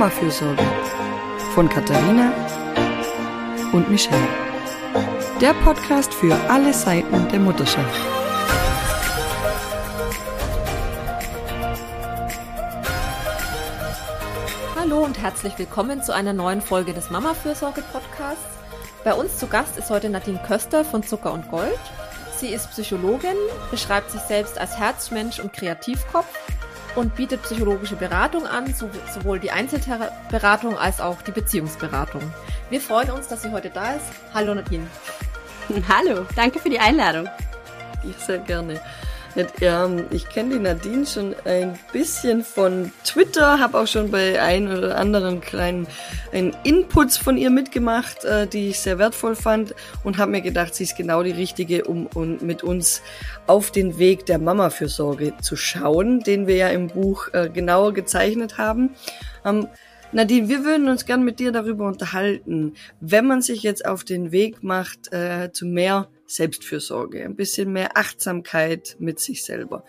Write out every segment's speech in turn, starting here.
Mama-Fürsorge von Katharina und Michelle. Der Podcast für alle Seiten der Mutterschaft. Hallo und herzlich willkommen zu einer neuen Folge des Mama-Fürsorge-Podcasts. Bei uns zu Gast ist heute Nadine Köster von Zucker und Gold. Sie ist Psychologin, beschreibt sich selbst als Herzmensch und Kreativkopf und bietet psychologische Beratung an, sowohl die Einzelberatung als auch die Beziehungsberatung. Wir freuen uns, dass sie heute da ist. Hallo Nadine. Hallo, danke für die Einladung. Ich sehr gerne. Ich kenne die Nadine schon ein bisschen von Twitter, habe auch schon bei ein oder anderen kleinen Inputs von ihr mitgemacht, äh, die ich sehr wertvoll fand und habe mir gedacht, sie ist genau die richtige, um, um mit uns auf den Weg der Mama-Fürsorge zu schauen, den wir ja im Buch äh, genauer gezeichnet haben. Ähm, Nadine, wir würden uns gern mit dir darüber unterhalten, wenn man sich jetzt auf den Weg macht äh, zu mehr Selbstfürsorge, ein bisschen mehr Achtsamkeit mit sich selber.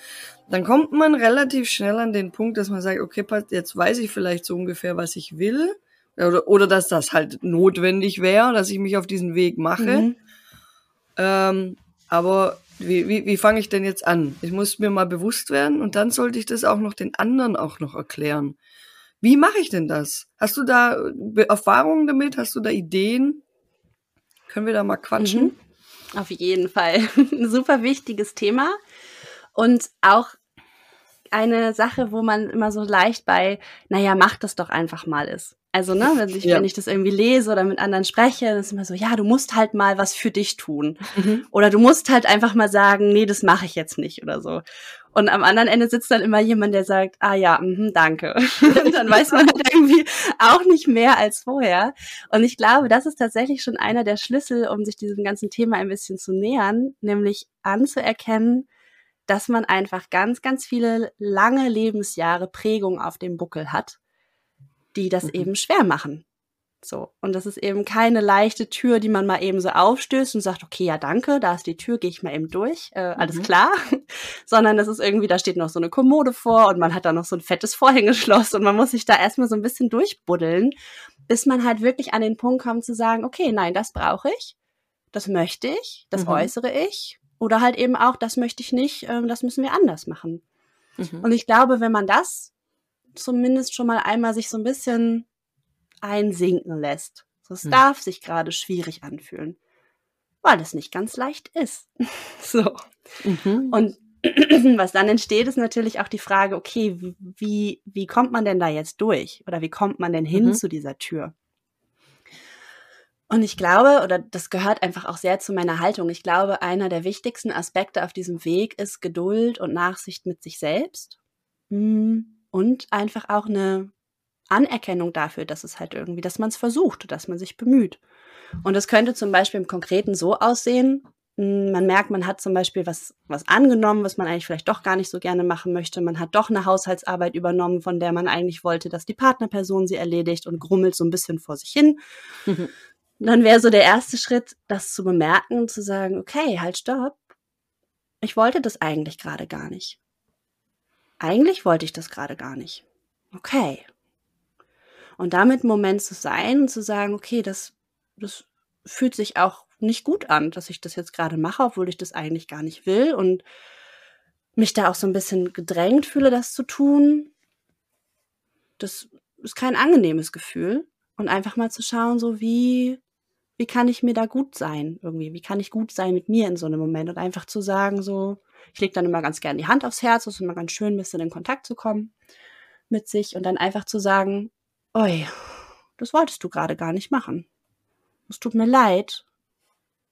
Dann kommt man relativ schnell an den Punkt, dass man sagt, okay, jetzt weiß ich vielleicht so ungefähr, was ich will. Oder, oder dass das halt notwendig wäre, dass ich mich auf diesen Weg mache. Mhm. Ähm, aber wie, wie, wie fange ich denn jetzt an? Ich muss mir mal bewusst werden und dann sollte ich das auch noch den anderen auch noch erklären. Wie mache ich denn das? Hast du da Erfahrungen damit? Hast du da Ideen? Können wir da mal quatschen? Mhm. Auf jeden Fall. Ein super wichtiges Thema. Und auch eine Sache, wo man immer so leicht bei, naja, mach das doch einfach mal ist. Also, ne, wenn ich, ja. wenn ich das irgendwie lese oder mit anderen spreche, dann ist immer so, ja, du musst halt mal was für dich tun. Mhm. Oder du musst halt einfach mal sagen, nee, das mache ich jetzt nicht oder so. Und am anderen Ende sitzt dann immer jemand, der sagt, ah ja, mh, danke. Und dann weiß man halt irgendwie auch nicht mehr als vorher. Und ich glaube, das ist tatsächlich schon einer der Schlüssel, um sich diesem ganzen Thema ein bisschen zu nähern, nämlich anzuerkennen, dass man einfach ganz, ganz viele lange Lebensjahre Prägung auf dem Buckel hat, die das mhm. eben schwer machen. So. Und das ist eben keine leichte Tür, die man mal eben so aufstößt und sagt, okay, ja, danke, da ist die Tür, gehe ich mal eben durch, äh, alles mhm. klar. Sondern das ist irgendwie, da steht noch so eine Kommode vor und man hat da noch so ein fettes Vorhängeschloss und man muss sich da erstmal so ein bisschen durchbuddeln, bis man halt wirklich an den Punkt kommt zu sagen, okay, nein, das brauche ich, das möchte ich, das mhm. äußere ich. Oder halt eben auch, das möchte ich nicht, äh, das müssen wir anders machen. Mhm. Und ich glaube, wenn man das zumindest schon mal einmal sich so ein bisschen einsinken lässt. Das hm. darf sich gerade schwierig anfühlen, weil es nicht ganz leicht ist. so. Mhm. Und was dann entsteht, ist natürlich auch die Frage, okay, wie, wie kommt man denn da jetzt durch? Oder wie kommt man denn hin mhm. zu dieser Tür? Und ich glaube, oder das gehört einfach auch sehr zu meiner Haltung, ich glaube, einer der wichtigsten Aspekte auf diesem Weg ist Geduld und Nachsicht mit sich selbst. Hm. Und einfach auch eine Anerkennung dafür, dass es halt irgendwie, dass man es versucht, dass man sich bemüht. Und es könnte zum Beispiel im Konkreten so aussehen, hm, man merkt, man hat zum Beispiel was, was angenommen, was man eigentlich vielleicht doch gar nicht so gerne machen möchte. Man hat doch eine Haushaltsarbeit übernommen, von der man eigentlich wollte, dass die Partnerperson sie erledigt und grummelt so ein bisschen vor sich hin. Mhm. Dann wäre so der erste Schritt, das zu bemerken und zu sagen, okay, halt, stopp. Ich wollte das eigentlich gerade gar nicht. Eigentlich wollte ich das gerade gar nicht. Okay, und damit Moment zu sein und zu sagen, okay, das, das fühlt sich auch nicht gut an, dass ich das jetzt gerade mache, obwohl ich das eigentlich gar nicht will und mich da auch so ein bisschen gedrängt fühle, das zu tun. Das ist kein angenehmes Gefühl. Und einfach mal zu schauen, so wie, wie kann ich mir da gut sein irgendwie? Wie kann ich gut sein mit mir in so einem Moment? Und einfach zu sagen, so, ich lege dann immer ganz gerne die Hand aufs Herz, es ist immer ganz schön, ein bisschen in Kontakt zu kommen mit sich und dann einfach zu sagen, Oi, das wolltest du gerade gar nicht machen. Es tut mir leid,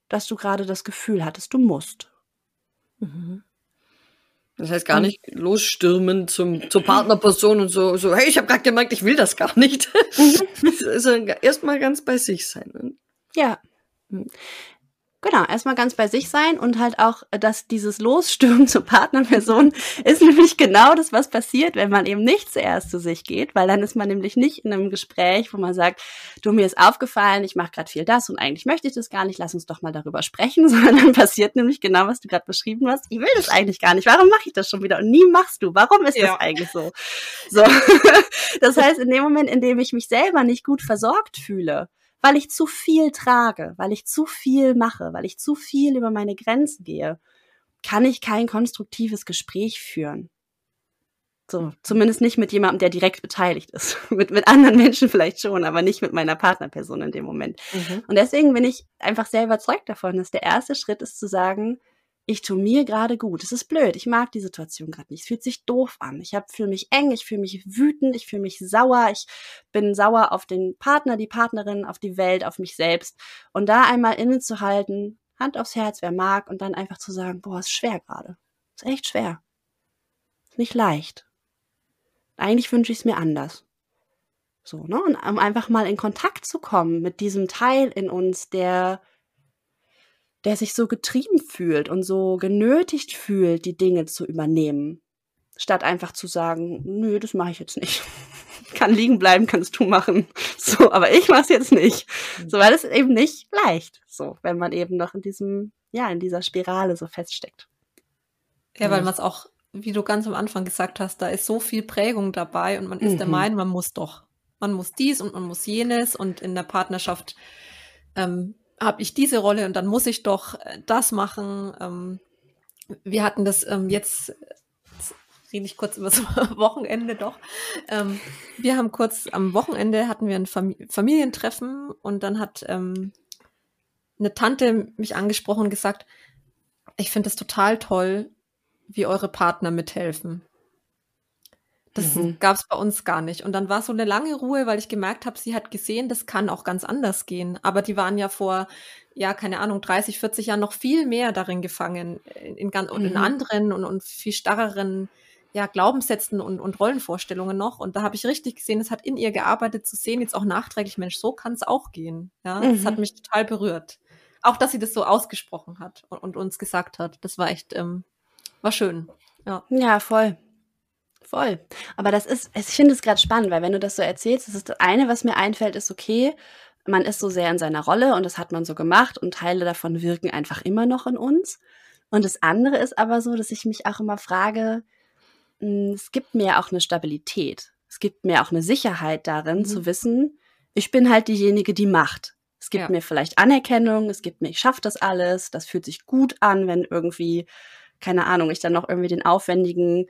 dass du gerade das Gefühl hattest, du musst. Mhm. Das heißt gar nicht losstürmen zum, zur Partnerperson und so, so hey, ich habe gerade gemerkt, ich will das gar nicht. Mhm. also erstmal ganz bei sich sein. Ne? Ja. Genau, erstmal ganz bei sich sein und halt auch, dass dieses Losstürmen zur Partnerperson ist nämlich genau das, was passiert, wenn man eben nicht zuerst zu sich geht, weil dann ist man nämlich nicht in einem Gespräch, wo man sagt, du mir ist aufgefallen, ich mache gerade viel das und eigentlich möchte ich das gar nicht, lass uns doch mal darüber sprechen, sondern dann passiert nämlich genau, was du gerade beschrieben hast. Ich will das eigentlich gar nicht. Warum mache ich das schon wieder? Und nie machst du. Warum ist ja. das eigentlich so? So, das heißt, in dem Moment, in dem ich mich selber nicht gut versorgt fühle, weil ich zu viel trage, weil ich zu viel mache, weil ich zu viel über meine Grenzen gehe, kann ich kein konstruktives Gespräch führen. So, zumindest nicht mit jemandem, der direkt beteiligt ist. mit, mit anderen Menschen vielleicht schon, aber nicht mit meiner Partnerperson in dem Moment. Mhm. Und deswegen bin ich einfach sehr überzeugt davon, dass der erste Schritt ist zu sagen, ich tue mir gerade gut. Es ist blöd. Ich mag die Situation gerade nicht. Es fühlt sich doof an. Ich fühle mich eng, ich fühle mich wütend, ich fühle mich sauer. Ich bin sauer auf den Partner, die Partnerin, auf die Welt, auf mich selbst. Und da einmal innezuhalten, Hand aufs Herz, wer mag, und dann einfach zu sagen, boah, ist schwer gerade. Ist echt schwer. Ist nicht leicht. Eigentlich wünsche ich es mir anders. So, ne? Und um einfach mal in Kontakt zu kommen mit diesem Teil in uns, der der sich so getrieben fühlt und so genötigt fühlt, die Dinge zu übernehmen, statt einfach zu sagen, nö, das mache ich jetzt nicht. Kann liegen bleiben, kannst du machen. So, aber ich mache es jetzt nicht. So, weil es eben nicht leicht, so, wenn man eben noch in diesem, ja, in dieser Spirale so feststeckt. Ja, weil man es auch, wie du ganz am Anfang gesagt hast, da ist so viel Prägung dabei und man ist mhm. der Meinung, man muss doch. Man muss dies und man muss jenes und in der Partnerschaft ähm, habe ich diese Rolle und dann muss ich doch äh, das machen. Ähm, wir hatten das ähm, jetzt, jetzt rede ich kurz über das Wochenende doch. Ähm, wir haben kurz am Wochenende hatten wir ein Fam Familientreffen und dann hat ähm, eine Tante mich angesprochen und gesagt, ich finde es total toll, wie eure Partner mithelfen. Das mhm. gab es bei uns gar nicht. Und dann war so eine lange Ruhe, weil ich gemerkt habe, sie hat gesehen, das kann auch ganz anders gehen. Aber die waren ja vor, ja, keine Ahnung, 30, 40 Jahren noch viel mehr darin gefangen, in, in, und in mhm. anderen und, und viel starreren ja, Glaubenssätzen und, und Rollenvorstellungen noch. Und da habe ich richtig gesehen, es hat in ihr gearbeitet zu sehen, jetzt auch nachträglich, Mensch, so kann es auch gehen. Ja, mhm. das hat mhm. mich total berührt. Auch, dass sie das so ausgesprochen hat und, und uns gesagt hat. Das war echt, ähm, war schön. Ja, ja voll. Voll. Aber das ist, ich finde es gerade spannend, weil wenn du das so erzählst, das ist das eine, was mir einfällt, ist okay, man ist so sehr in seiner Rolle und das hat man so gemacht und Teile davon wirken einfach immer noch in uns. Und das andere ist aber so, dass ich mich auch immer frage, hm, es gibt mir auch eine Stabilität. Es gibt mir auch eine Sicherheit darin, mhm. zu wissen, ich bin halt diejenige, die macht. Es gibt ja. mir vielleicht Anerkennung, es gibt mir, ich schaffe das alles, das fühlt sich gut an, wenn irgendwie, keine Ahnung, ich dann noch irgendwie den aufwendigen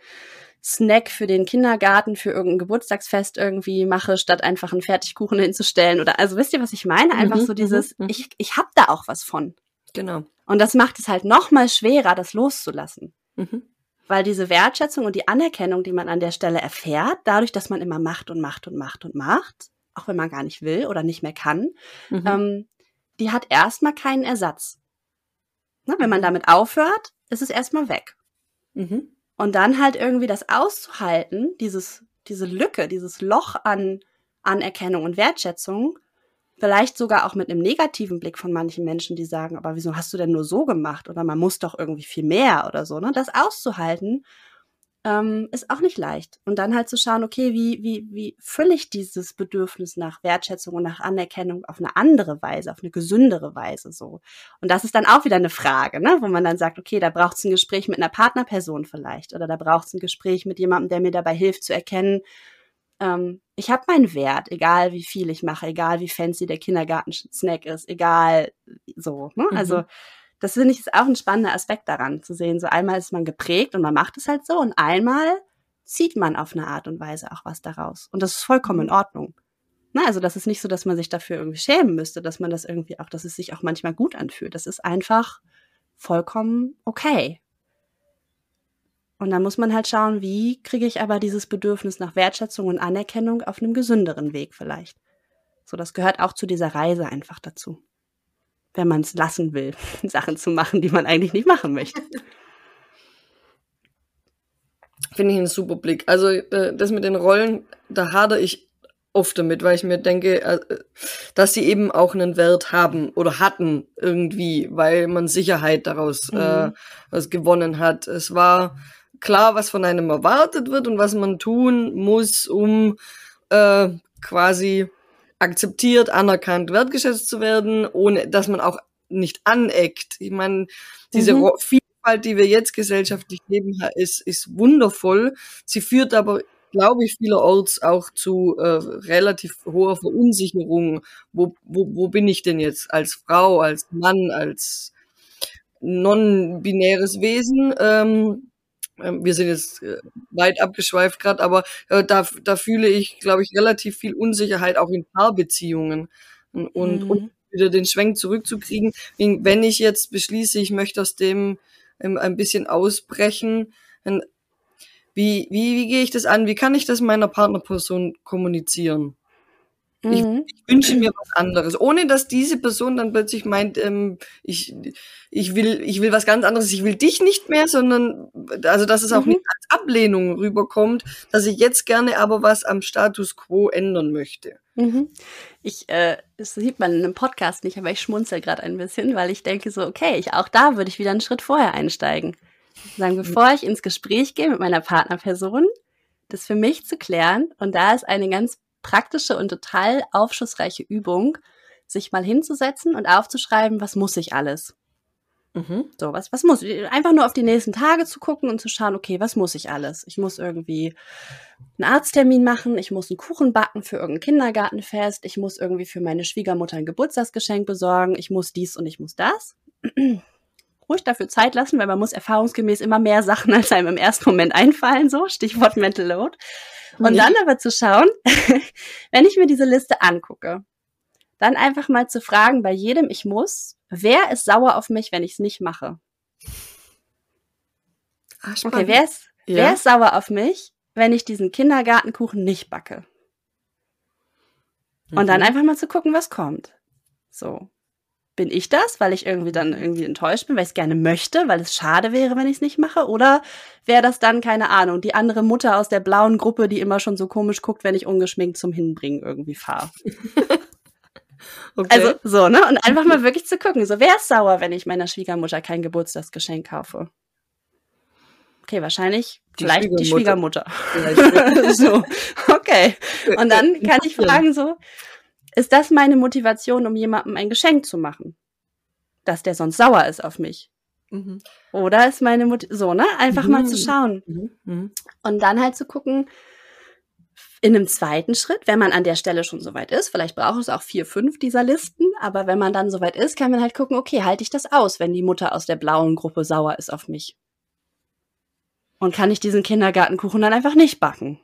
Snack für den Kindergarten, für irgendein Geburtstagsfest irgendwie mache, statt einfach einen Fertigkuchen hinzustellen. Oder also wisst ihr, was ich meine? Einfach mhm, so dieses, mhm, mhm. ich, ich hab da auch was von. Genau. Und das macht es halt noch mal schwerer, das loszulassen. Mhm. Weil diese Wertschätzung und die Anerkennung, die man an der Stelle erfährt, dadurch, dass man immer macht und macht und macht und macht, auch wenn man gar nicht will oder nicht mehr kann, mhm. ähm, die hat erstmal keinen Ersatz. Na, wenn man mhm. damit aufhört, ist es erstmal weg. Mhm. Und dann halt irgendwie das auszuhalten, dieses, diese Lücke, dieses Loch an Anerkennung und Wertschätzung, vielleicht sogar auch mit einem negativen Blick von manchen Menschen, die sagen, aber wieso hast du denn nur so gemacht? Oder man muss doch irgendwie viel mehr oder so, ne? Das auszuhalten ähm, ist auch nicht leicht. Und dann halt zu schauen, okay, wie, wie, wie fülle ich dieses Bedürfnis nach Wertschätzung und nach Anerkennung auf eine andere Weise, auf eine gesündere Weise so. Und das ist dann auch wieder eine Frage, ne? wo man dann sagt, okay, da braucht es ein Gespräch mit einer Partnerperson vielleicht oder da braucht es ein Gespräch mit jemandem, der mir dabei hilft zu erkennen, ähm, ich habe meinen Wert, egal wie viel ich mache, egal wie fancy der Kindergarten-Snack ist, egal so. Ne? Also, mhm. Also das finde ich ist auch ein spannender Aspekt daran, zu sehen. So einmal ist man geprägt und man macht es halt so und einmal zieht man auf eine Art und Weise auch was daraus. Und das ist vollkommen in mhm. Ordnung. Na, also das ist nicht so, dass man sich dafür irgendwie schämen müsste, dass man das irgendwie auch, dass es sich auch manchmal gut anfühlt. Das ist einfach vollkommen okay. Und dann muss man halt schauen, wie kriege ich aber dieses Bedürfnis nach Wertschätzung und Anerkennung auf einem gesünderen Weg vielleicht. So, das gehört auch zu dieser Reise einfach dazu wenn man es lassen will, Sachen zu machen, die man eigentlich nicht machen möchte. Finde ich einen super Blick. Also äh, das mit den Rollen, da hadere ich oft damit, weil ich mir denke, äh, dass sie eben auch einen Wert haben oder hatten irgendwie, weil man Sicherheit daraus mhm. äh, was gewonnen hat. Es war klar, was von einem erwartet wird und was man tun muss, um äh, quasi akzeptiert, anerkannt, wertgeschätzt zu werden, ohne dass man auch nicht aneckt. Ich meine, diese mhm. Vielfalt, die wir jetzt gesellschaftlich leben, ist, ist wundervoll. Sie führt aber glaube ich, vielerorts auch zu äh, relativ hoher Verunsicherung. Wo, wo, wo bin ich denn jetzt als Frau, als Mann, als non-binäres Wesen? Ähm, wir sind jetzt äh, weit abgeschweift gerade, aber äh, da, da fühle ich, glaube ich, relativ viel Unsicherheit auch in Paarbeziehungen. Und, mhm. und wieder den Schwenk zurückzukriegen, wenn ich jetzt beschließe, ich möchte aus dem ähm, ein bisschen ausbrechen, wie, wie, wie gehe ich das an? Wie kann ich das meiner Partnerperson kommunizieren? Mhm. Ich, ich, wünsche mir was anderes, ohne dass diese Person dann plötzlich meint, ähm, ich, ich will, ich will was ganz anderes, ich will dich nicht mehr, sondern also dass es auch mhm. nicht als Ablehnung rüberkommt, dass ich jetzt gerne aber was am Status quo ändern möchte. Mhm. Ich, äh, das sieht man in einem Podcast nicht, aber ich schmunzel gerade ein bisschen, weil ich denke so, okay, ich auch da würde ich wieder einen Schritt vorher einsteigen. Sagen, bevor ich ins Gespräch gehe mit meiner Partnerperson, das für mich zu klären. Und da ist eine ganz praktische und total aufschlussreiche Übung, sich mal hinzusetzen und aufzuschreiben, was muss ich alles. Mhm. So, was, was muss ich? Einfach nur auf die nächsten Tage zu gucken und zu schauen, okay, was muss ich alles? Ich muss irgendwie einen Arzttermin machen, ich muss einen Kuchen backen für irgendein Kindergartenfest, ich muss irgendwie für meine Schwiegermutter ein Geburtstagsgeschenk besorgen, ich muss dies und ich muss das ruhig dafür Zeit lassen, weil man muss erfahrungsgemäß immer mehr Sachen als einem im ersten Moment einfallen, so Stichwort Mental Load. Und ja. dann aber zu schauen, wenn ich mir diese Liste angucke, dann einfach mal zu fragen bei jedem Ich muss, wer ist sauer auf mich, wenn ich es nicht mache? Ah, okay, wer ist, ja. wer ist sauer auf mich, wenn ich diesen Kindergartenkuchen nicht backe? Und mhm. dann einfach mal zu gucken, was kommt. So bin ich das, weil ich irgendwie dann irgendwie enttäuscht bin, weil ich es gerne möchte, weil es schade wäre, wenn ich es nicht mache? Oder wäre das dann, keine Ahnung, die andere Mutter aus der blauen Gruppe, die immer schon so komisch guckt, wenn ich ungeschminkt zum Hinbringen irgendwie fahre? okay. Also so, ne? Und einfach mal wirklich zu gucken, so, wer ist sauer, wenn ich meiner Schwiegermutter kein Geburtstagsgeschenk kaufe? Okay, wahrscheinlich die vielleicht Schwiegermutter. die Schwiegermutter. so, okay. Und dann kann ich fragen so, ist das meine Motivation, um jemandem ein Geschenk zu machen? Dass der sonst sauer ist auf mich. Mhm. Oder ist meine Motivation, so, ne? Einfach mhm. mal zu mhm. schauen. Mhm. mhm. Und dann halt zu gucken, in einem zweiten Schritt, wenn man an der Stelle schon soweit ist, vielleicht braucht es auch vier, fünf dieser Listen, aber wenn man dann soweit ist, kann man halt gucken, okay, halte ich das aus, wenn die Mutter aus der blauen Gruppe sauer ist auf mich? Und kann ich diesen Kindergartenkuchen dann einfach nicht backen?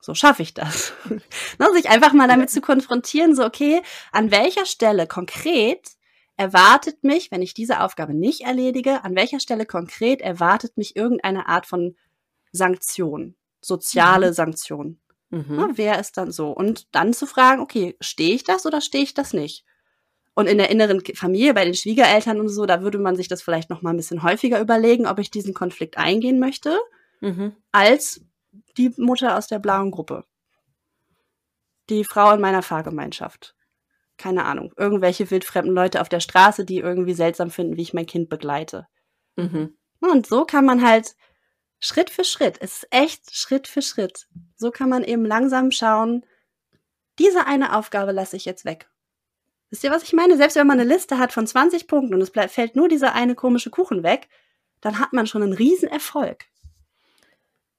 So schaffe ich das. ne, sich einfach mal damit zu konfrontieren, so okay, an welcher Stelle konkret erwartet mich, wenn ich diese Aufgabe nicht erledige, an welcher Stelle konkret erwartet mich irgendeine Art von Sanktion, soziale mhm. Sanktion. Mhm. Na, wer ist dann so? Und dann zu fragen, okay, stehe ich das oder stehe ich das nicht? Und in der inneren Familie, bei den Schwiegereltern und so, da würde man sich das vielleicht noch mal ein bisschen häufiger überlegen, ob ich diesen Konflikt eingehen möchte, mhm. als die Mutter aus der blauen Gruppe. Die Frau in meiner Fahrgemeinschaft. Keine Ahnung. Irgendwelche wildfremden Leute auf der Straße, die irgendwie seltsam finden, wie ich mein Kind begleite. Mhm. Und so kann man halt Schritt für Schritt, es ist echt Schritt für Schritt. So kann man eben langsam schauen, diese eine Aufgabe lasse ich jetzt weg. Wisst ihr, was ich meine? Selbst wenn man eine Liste hat von 20 Punkten und es fällt nur dieser eine komische Kuchen weg, dann hat man schon einen riesen Erfolg.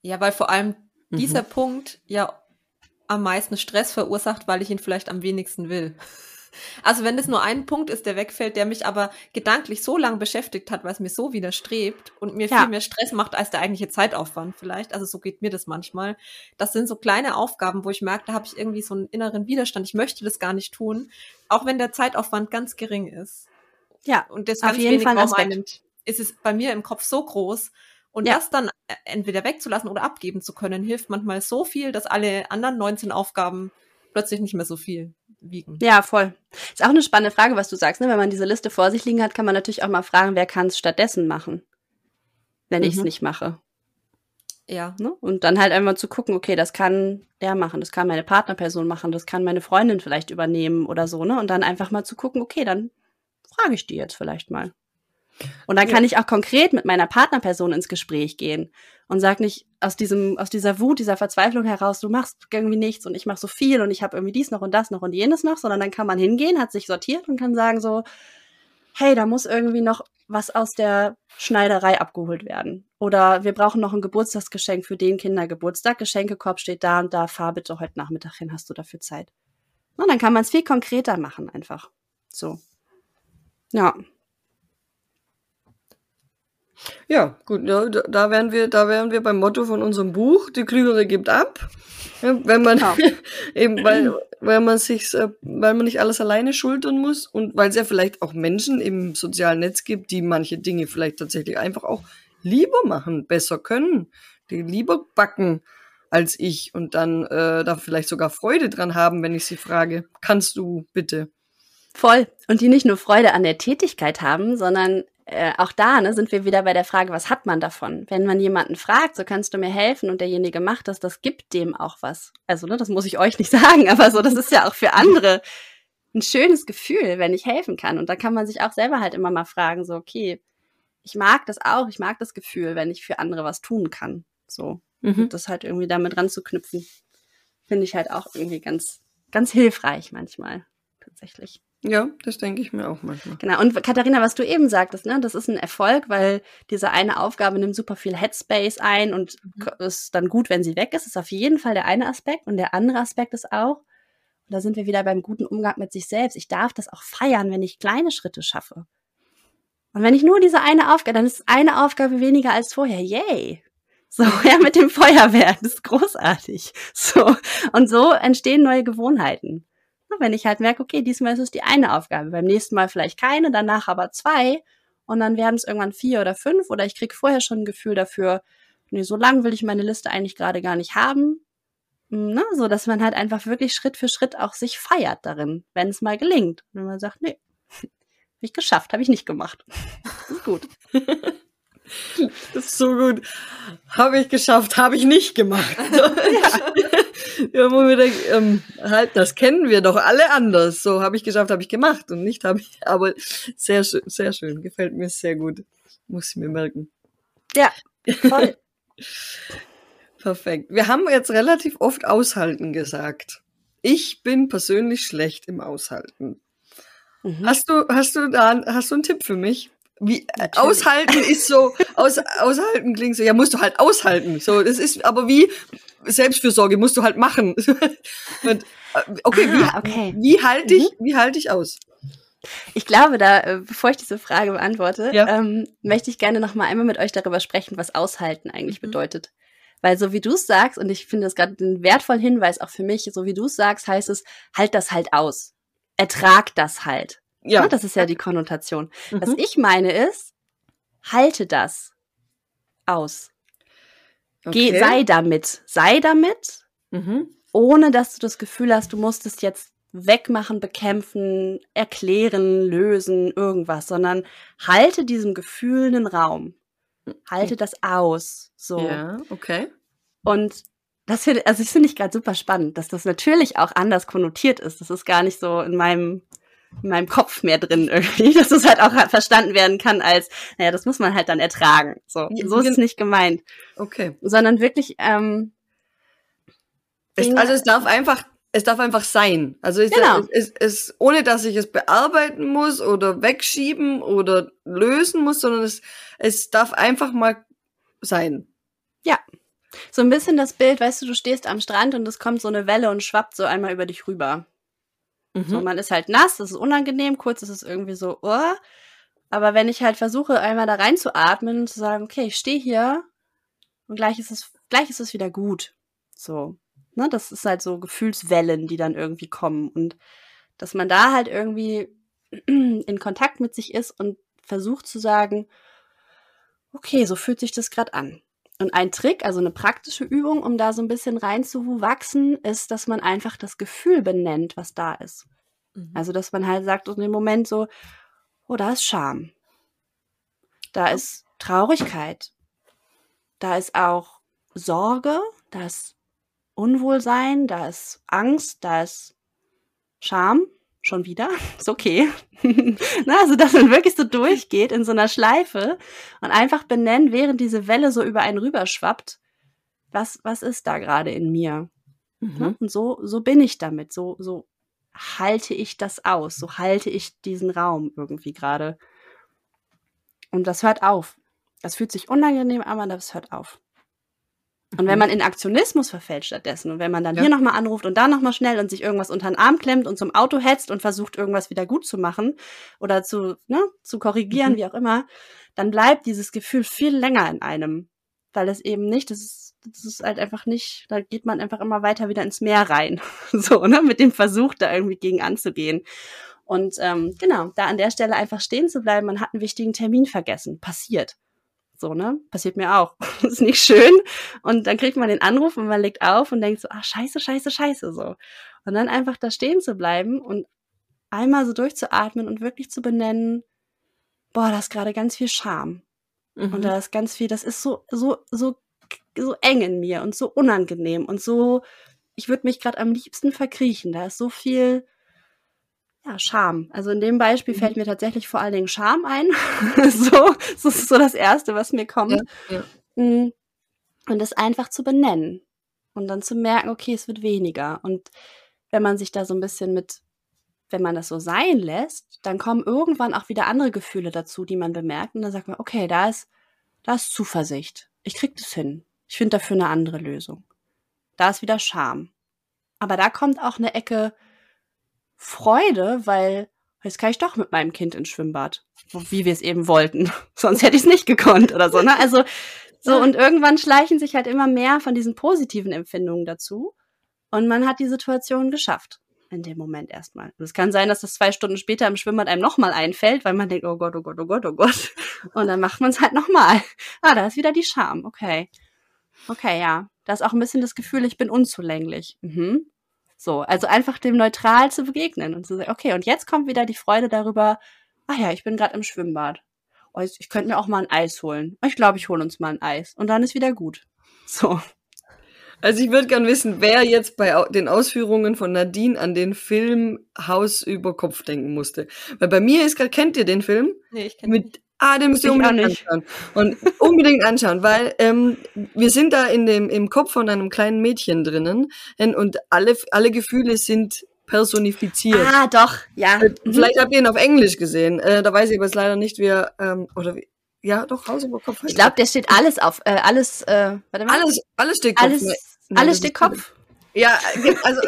Ja, weil vor allem mhm. dieser Punkt ja am meisten Stress verursacht, weil ich ihn vielleicht am wenigsten will. Also wenn es nur ein Punkt ist, der wegfällt, der mich aber gedanklich so lange beschäftigt hat, weil es mir so widerstrebt und mir ja. viel mehr Stress macht als der eigentliche Zeitaufwand vielleicht. Also so geht mir das manchmal. Das sind so kleine Aufgaben, wo ich merke, da habe ich irgendwie so einen inneren Widerstand. Ich möchte das gar nicht tun, auch wenn der Zeitaufwand ganz gering ist. Ja, und das ganz auf jeden wenig Fall Raum einnimmt, ist es bei mir im Kopf so groß, und ja. das dann äh, entweder wegzulassen oder abgeben zu können, hilft manchmal so viel, dass alle anderen 19 Aufgaben plötzlich nicht mehr so viel wiegen. Ja, voll. Ist auch eine spannende Frage, was du sagst. Ne? Wenn man diese Liste vor sich liegen hat, kann man natürlich auch mal fragen, wer kann es stattdessen machen, wenn mhm. ich es nicht mache. Ja. Ne? Und dann halt einmal zu gucken, okay, das kann der machen, das kann meine Partnerperson machen, das kann meine Freundin vielleicht übernehmen oder so, ne? Und dann einfach mal zu gucken, okay, dann frage ich die jetzt vielleicht mal. Und dann kann ich auch konkret mit meiner Partnerperson ins Gespräch gehen und sag nicht aus diesem, aus dieser Wut, dieser Verzweiflung heraus, du machst irgendwie nichts und ich mache so viel und ich habe irgendwie dies noch und das noch und jenes noch, sondern dann kann man hingehen, hat sich sortiert und kann sagen so, hey, da muss irgendwie noch was aus der Schneiderei abgeholt werden. Oder wir brauchen noch ein Geburtstagsgeschenk für den Kindergeburtstag. Geschenkekorb steht da und da, fahr bitte heute Nachmittag hin, hast du dafür Zeit. Und dann kann man es viel konkreter machen einfach. So. Ja. Ja, gut, ja, da wären wir, da wären wir beim Motto von unserem Buch, die Klügere gibt ab. Ja, wenn man ja. eben, weil, weil man sich, äh, weil man nicht alles alleine schultern muss und weil es ja vielleicht auch Menschen im sozialen Netz gibt, die manche Dinge vielleicht tatsächlich einfach auch lieber machen, besser können, die lieber backen als ich und dann äh, da vielleicht sogar Freude dran haben, wenn ich sie frage, kannst du bitte? Voll. Und die nicht nur Freude an der Tätigkeit haben, sondern äh, auch da ne, sind wir wieder bei der Frage, was hat man davon? Wenn man jemanden fragt, so kannst du mir helfen und derjenige macht das, das gibt dem auch was. Also, ne, das muss ich euch nicht sagen, aber so, das ist ja auch für andere ein schönes Gefühl, wenn ich helfen kann. Und da kann man sich auch selber halt immer mal fragen, so, okay, ich mag das auch, ich mag das Gefühl, wenn ich für andere was tun kann. So. Mhm. das halt irgendwie damit ranzuknüpfen, finde ich halt auch irgendwie ganz, ganz hilfreich manchmal. Tatsächlich. Ja, das denke ich mir auch manchmal. Genau. Und Katharina, was du eben sagtest, ne, das ist ein Erfolg, weil diese eine Aufgabe nimmt super viel Headspace ein und mhm. ist dann gut, wenn sie weg ist. Das ist auf jeden Fall der eine Aspekt. Und der andere Aspekt ist auch, und da sind wir wieder beim guten Umgang mit sich selbst. Ich darf das auch feiern, wenn ich kleine Schritte schaffe. Und wenn ich nur diese eine Aufgabe, dann ist eine Aufgabe weniger als vorher. Yay! So, ja, mit dem Feuerwehr. Das ist großartig. So. Und so entstehen neue Gewohnheiten. Wenn ich halt merke, okay, diesmal ist es die eine Aufgabe, beim nächsten Mal vielleicht keine, danach aber zwei und dann werden es irgendwann vier oder fünf oder ich kriege vorher schon ein Gefühl dafür, nee, so lang will ich meine Liste eigentlich gerade gar nicht haben. Hm, ne? So, dass man halt einfach wirklich Schritt für Schritt auch sich feiert darin, wenn es mal gelingt. Wenn man sagt, nee, habe ich geschafft, habe ich nicht gemacht. Das ist gut. Das ist so gut. Habe ich geschafft, habe ich nicht gemacht. ja. ja, wo wir denken, ähm, halt, das kennen wir doch alle anders. So, habe ich geschafft, habe ich gemacht und nicht habe ich. Aber sehr schön, sehr schön. Gefällt mir sehr gut. Muss ich mir merken. Ja, voll. Perfekt. Wir haben jetzt relativ oft aushalten gesagt. Ich bin persönlich schlecht im Aushalten. Mhm. Hast du, hast du da, hast du einen Tipp für mich? Wie Natürlich. aushalten ist so, aus, aushalten klingt so, ja, musst du halt aushalten. So, das ist aber wie Selbstfürsorge musst du halt machen. Und, äh, okay, ah, wie, okay. wie halte ich, mhm. wie halte ich aus? Ich glaube, da, äh, bevor ich diese Frage beantworte, ja. ähm, möchte ich gerne noch mal einmal mit euch darüber sprechen, was aushalten eigentlich mhm. bedeutet. Weil so wie du es sagst, und ich finde das gerade einen wertvollen Hinweis auch für mich, so wie du es sagst, heißt es, halt das halt aus. Ertrag das halt. Ja. Ne, das ist ja die Konnotation. Mhm. Was ich meine ist, halte das aus. Okay. Geh, sei damit. Sei damit, mhm. ohne dass du das Gefühl hast, du musst es jetzt wegmachen, bekämpfen, erklären, lösen, irgendwas, sondern halte diesem Gefühl einen Raum. Halte das aus. So. Ja, okay. Und das finde, also ich finde ich gerade super spannend, dass das natürlich auch anders konnotiert ist. Das ist gar nicht so in meinem in meinem Kopf mehr drin irgendwie, dass es halt auch verstanden werden kann als, naja, das muss man halt dann ertragen. So, so ist es nicht gemeint. Okay. Sondern wirklich, ähm, es, also es darf einfach, es darf einfach sein. Also es, genau. es, es, es, ohne dass ich es bearbeiten muss oder wegschieben oder lösen muss, sondern es, es darf einfach mal sein. Ja. So ein bisschen das Bild, weißt du, du stehst am Strand und es kommt so eine Welle und schwappt so einmal über dich rüber. Mhm. So, man ist halt nass, das ist unangenehm, kurz ist es irgendwie so, oh. Aber wenn ich halt versuche, einmal da reinzuatmen und zu sagen, okay, ich stehe hier und gleich ist es, gleich ist es wieder gut. So. Ne, das ist halt so Gefühlswellen, die dann irgendwie kommen. Und dass man da halt irgendwie in Kontakt mit sich ist und versucht zu sagen, okay, so fühlt sich das gerade an. Und ein Trick, also eine praktische Übung, um da so ein bisschen reinzuwachsen, ist, dass man einfach das Gefühl benennt, was da ist. Mhm. Also, dass man halt sagt in dem Moment so, oh, da ist Scham. Da ist Traurigkeit. Da ist auch Sorge, da ist Unwohlsein, da ist Angst, da ist Scham, schon wieder, ist okay. Na, also, dass man wirklich so durchgeht in so einer Schleife und einfach benennen, während diese Welle so über einen rüberschwappt, was, was ist da gerade in mir? Mhm. Ne? Und so, so bin ich damit, so, so halte ich das aus, so halte ich diesen Raum irgendwie gerade. Und das hört auf. Das fühlt sich unangenehm an, aber das hört auf. Und wenn mhm. man in Aktionismus verfällt stattdessen und wenn man dann ja. hier nochmal anruft und da nochmal schnell und sich irgendwas unter den Arm klemmt und zum Auto hetzt und versucht, irgendwas wieder gut zu machen oder zu, ne, zu korrigieren, mhm. wie auch immer, dann bleibt dieses Gefühl viel länger in einem. Weil es eben nicht, das ist, das ist halt einfach nicht, da geht man einfach immer weiter wieder ins Meer rein. so, ne, mit dem Versuch, da irgendwie gegen anzugehen. Und ähm, genau, da an der Stelle einfach stehen zu bleiben, man hat einen wichtigen Termin vergessen. Passiert. So, ne? Passiert mir auch. ist nicht schön. Und dann kriegt man den Anruf und man legt auf und denkt so, ach, scheiße, scheiße, scheiße, so. Und dann einfach da stehen zu bleiben und einmal so durchzuatmen und wirklich zu benennen, boah, da ist gerade ganz viel Scham. Mhm. Und da ist ganz viel, das ist so, so, so, so eng in mir und so unangenehm und so, ich würde mich gerade am liebsten verkriechen. Da ist so viel, ja, Scham. Also in dem Beispiel mhm. fällt mir tatsächlich vor allen Dingen Scham ein. so, das ist so das Erste, was mir kommt. Ja, ja. Mm. Und das einfach zu benennen. Und dann zu merken, okay, es wird weniger. Und wenn man sich da so ein bisschen mit, wenn man das so sein lässt, dann kommen irgendwann auch wieder andere Gefühle dazu, die man bemerkt. Und dann sagt man, okay, da ist, da ist Zuversicht. Ich krieg das hin. Ich finde dafür eine andere Lösung. Da ist wieder Scham. Aber da kommt auch eine Ecke, Freude, weil jetzt kann ich doch mit meinem Kind ins Schwimmbad, wie wir es eben wollten. Sonst hätte ich es nicht gekonnt oder so. Ne? Also so und irgendwann schleichen sich halt immer mehr von diesen positiven Empfindungen dazu und man hat die Situation geschafft in dem Moment erstmal. Und es kann sein, dass das zwei Stunden später im Schwimmbad einem nochmal einfällt, weil man denkt, oh Gott, oh Gott, oh Gott, oh Gott. Und dann macht man es halt nochmal. Ah, da ist wieder die Scham. Okay. Okay, ja. Da ist auch ein bisschen das Gefühl, ich bin unzulänglich. Mhm. So, also einfach dem neutral zu begegnen und zu sagen, okay, und jetzt kommt wieder die Freude darüber, ach ja, ich bin gerade im Schwimmbad. Oh, ich, könnte mir auch mal ein Eis holen. Ich glaube, ich hole uns mal ein Eis. Und dann ist wieder gut. So. Also ich würde gern wissen, wer jetzt bei den Ausführungen von Nadine an den Film Haus über Kopf denken musste. Weil bei mir ist gerade, kennt ihr den Film? Nee, ich kenne Mit Ah, den müsst ihr unbedingt anschauen. Und unbedingt anschauen, weil ähm, wir sind da in dem, im Kopf von einem kleinen Mädchen drinnen und alle, alle Gefühle sind personifiziert. Ah, doch, ja. Äh, vielleicht habt ihr ihn auf Englisch gesehen. Äh, da weiß ich aber jetzt leider nicht, wie er, ähm, oder wie, ja, doch, Haus über Kopf. Ich glaube, der steht alles auf, äh, alles, äh, warte mal. Alles, alles steht Kopf. Alles, alles steht Kopf. Ja, also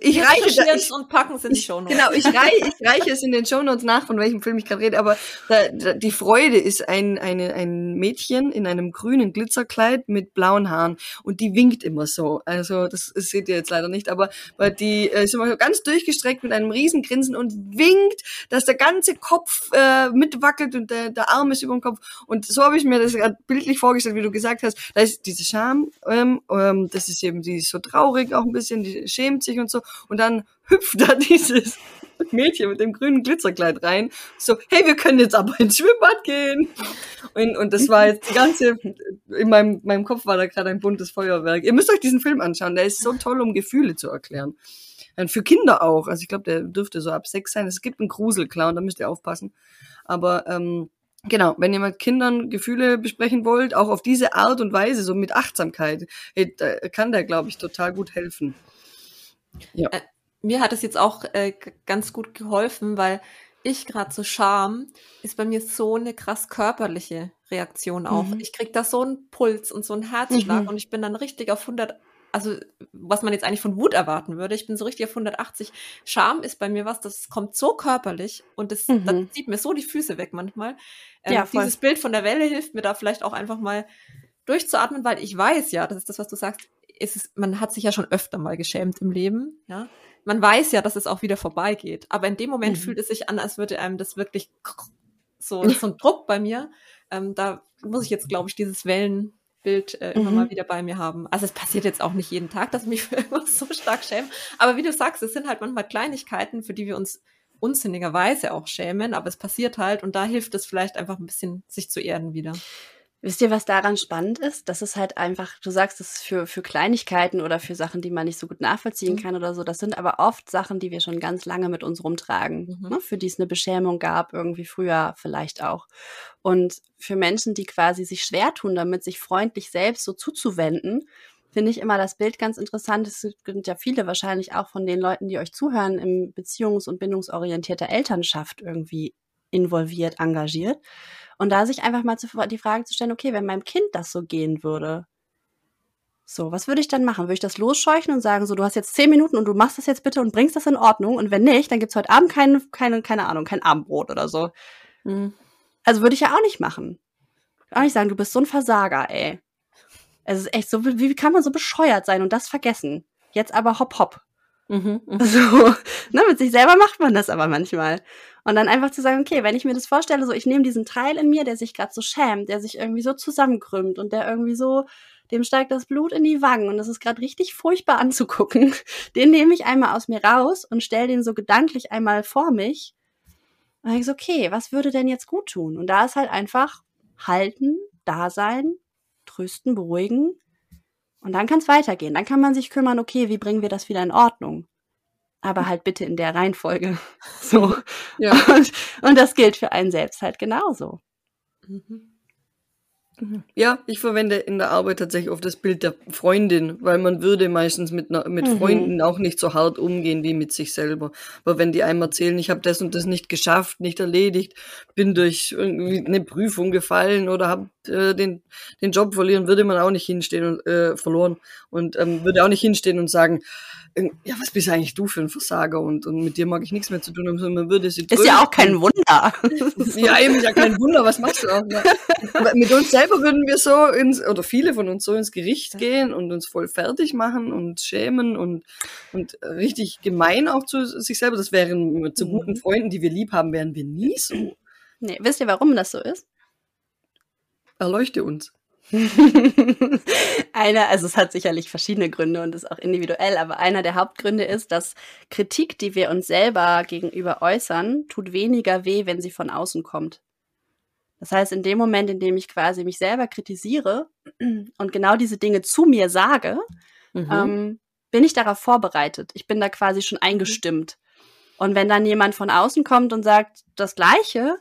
ich reiche da, ich, und packen es in die Shownotes. Genau, ich reiche, ich reiche es in den Shownotes nach, von welchem Film ich gerade rede, aber da, da, die Freude ist ein, eine, ein Mädchen in einem grünen Glitzerkleid mit blauen Haaren und die winkt immer so. Also das, das seht ihr jetzt leider nicht, aber weil die äh, ist immer ganz durchgestreckt mit einem riesen Grinsen und winkt, dass der ganze Kopf äh, mitwackelt und der, der Arm ist über dem Kopf. Und so habe ich mir das gerade bildlich vorgestellt, wie du gesagt hast. Da ist diese Scham, ähm, ähm, das ist eben, die ist so traurig auch ein bisschen, die schämt sich und so. Und dann hüpft da dieses Mädchen mit dem grünen Glitzerkleid rein. So, hey, wir können jetzt aber ins Schwimmbad gehen. Und, und das war jetzt die ganze, in meinem, meinem Kopf war da gerade ein buntes Feuerwerk. Ihr müsst euch diesen Film anschauen, der ist so toll, um Gefühle zu erklären. Und für Kinder auch. Also ich glaube, der dürfte so ab sechs sein. Es gibt einen Gruselclown, da müsst ihr aufpassen. Aber ähm, Genau, wenn ihr mit Kindern Gefühle besprechen wollt, auch auf diese Art und Weise, so mit Achtsamkeit, kann der, glaube ich, total gut helfen. Ja. Äh, mir hat es jetzt auch äh, ganz gut geholfen, weil ich gerade so Scham ist bei mir so eine krass körperliche Reaktion auch. Mhm. Ich krieg da so einen Puls und so einen Herzschlag mhm. und ich bin dann richtig auf 100, also was man jetzt eigentlich von Wut erwarten würde, ich bin so richtig auf 180. Scham ist bei mir was, das kommt so körperlich und das, mhm. das zieht mir so die Füße weg manchmal. Ähm, ja, dieses Bild von der Welle hilft mir da vielleicht auch einfach mal durchzuatmen, weil ich weiß ja, das ist das, was du sagst, ist es, man hat sich ja schon öfter mal geschämt im Leben, ja. Man weiß ja, dass es auch wieder vorbeigeht. Aber in dem Moment mhm. fühlt es sich an, als würde einem das wirklich so, so ein Druck bei mir. Ähm, da muss ich jetzt, glaube ich, dieses Wellenbild äh, immer mhm. mal wieder bei mir haben. Also es passiert jetzt auch nicht jeden Tag, dass ich mich für irgendwas so stark schäme. Aber wie du sagst, es sind halt manchmal Kleinigkeiten, für die wir uns unsinnigerweise auch schämen, aber es passiert halt und da hilft es vielleicht einfach ein bisschen, sich zu erden wieder. Wisst ihr, was daran spannend ist? Das ist halt einfach, du sagst es für, für Kleinigkeiten oder für Sachen, die man nicht so gut nachvollziehen mhm. kann oder so. Das sind aber oft Sachen, die wir schon ganz lange mit uns rumtragen, mhm. ne? für die es eine Beschämung gab, irgendwie früher vielleicht auch. Und für Menschen, die quasi sich schwer tun, damit sich freundlich selbst so zuzuwenden, finde ich immer das Bild ganz interessant. Es sind ja viele wahrscheinlich auch von den Leuten, die euch zuhören, im beziehungs- und bindungsorientierter Elternschaft irgendwie involviert, engagiert. Und da sich einfach mal die Frage zu stellen, okay, wenn meinem Kind das so gehen würde, so, was würde ich dann machen? Würde ich das losscheuchen und sagen, so, du hast jetzt zehn Minuten und du machst das jetzt bitte und bringst das in Ordnung? Und wenn nicht, dann gibt's heute Abend keine, keine, keine Ahnung, kein Abendbrot oder so. Mhm. Also würde ich ja auch nicht machen. Auch nicht sagen, du bist so ein Versager, ey. Es ist echt so, wie kann man so bescheuert sein und das vergessen? Jetzt aber hopp hopp. Mhm, mh. So, ne, mit sich selber macht man das aber manchmal. Und dann einfach zu sagen, okay, wenn ich mir das vorstelle, so ich nehme diesen Teil in mir, der sich gerade so schämt, der sich irgendwie so zusammenkrümmt und der irgendwie so, dem steigt das Blut in die Wangen und das ist gerade richtig furchtbar anzugucken, den nehme ich einmal aus mir raus und stelle den so gedanklich einmal vor mich. Und dann ich so, okay, was würde denn jetzt gut tun? Und da ist halt einfach halten, da sein, trösten, beruhigen. Und dann kann es weitergehen. Dann kann man sich kümmern, okay, wie bringen wir das wieder in Ordnung? aber halt bitte in der Reihenfolge. So. Ja. Und, und das gilt für einen selbst halt genauso. Mhm. Ja, ich verwende in der Arbeit tatsächlich oft das Bild der Freundin, weil man würde meistens mit, mit mhm. Freunden auch nicht so hart umgehen wie mit sich selber. Aber wenn die einem erzählen, ich habe das und das nicht geschafft, nicht erledigt, bin durch irgendwie eine Prüfung gefallen oder habe äh, den, den Job verlieren, würde man auch nicht hinstehen und äh, verloren und ähm, würde auch nicht hinstehen und sagen, ja, was bist eigentlich du für ein Versager und, und mit dir mag ich nichts mehr zu tun haben, sondern man würde sie Ist ja auch kein Wunder. ja, eben ja kein Wunder, was machst du auch? Ne? Mit uns selber würden wir so ins, oder viele von uns so ins Gericht gehen und uns voll fertig machen und schämen und, und richtig gemein auch zu sich selber. Das wären zu guten mhm. Freunden, die wir lieb haben, wären wir nie so. Nee, wisst ihr, warum das so ist? Erleuchte uns. einer, also es hat sicherlich verschiedene Gründe und ist auch individuell, aber einer der Hauptgründe ist, dass Kritik, die wir uns selber gegenüber äußern, tut weniger weh, wenn sie von außen kommt. Das heißt, in dem Moment, in dem ich quasi mich selber kritisiere und genau diese Dinge zu mir sage, mhm. ähm, bin ich darauf vorbereitet. Ich bin da quasi schon eingestimmt. Und wenn dann jemand von außen kommt und sagt das Gleiche,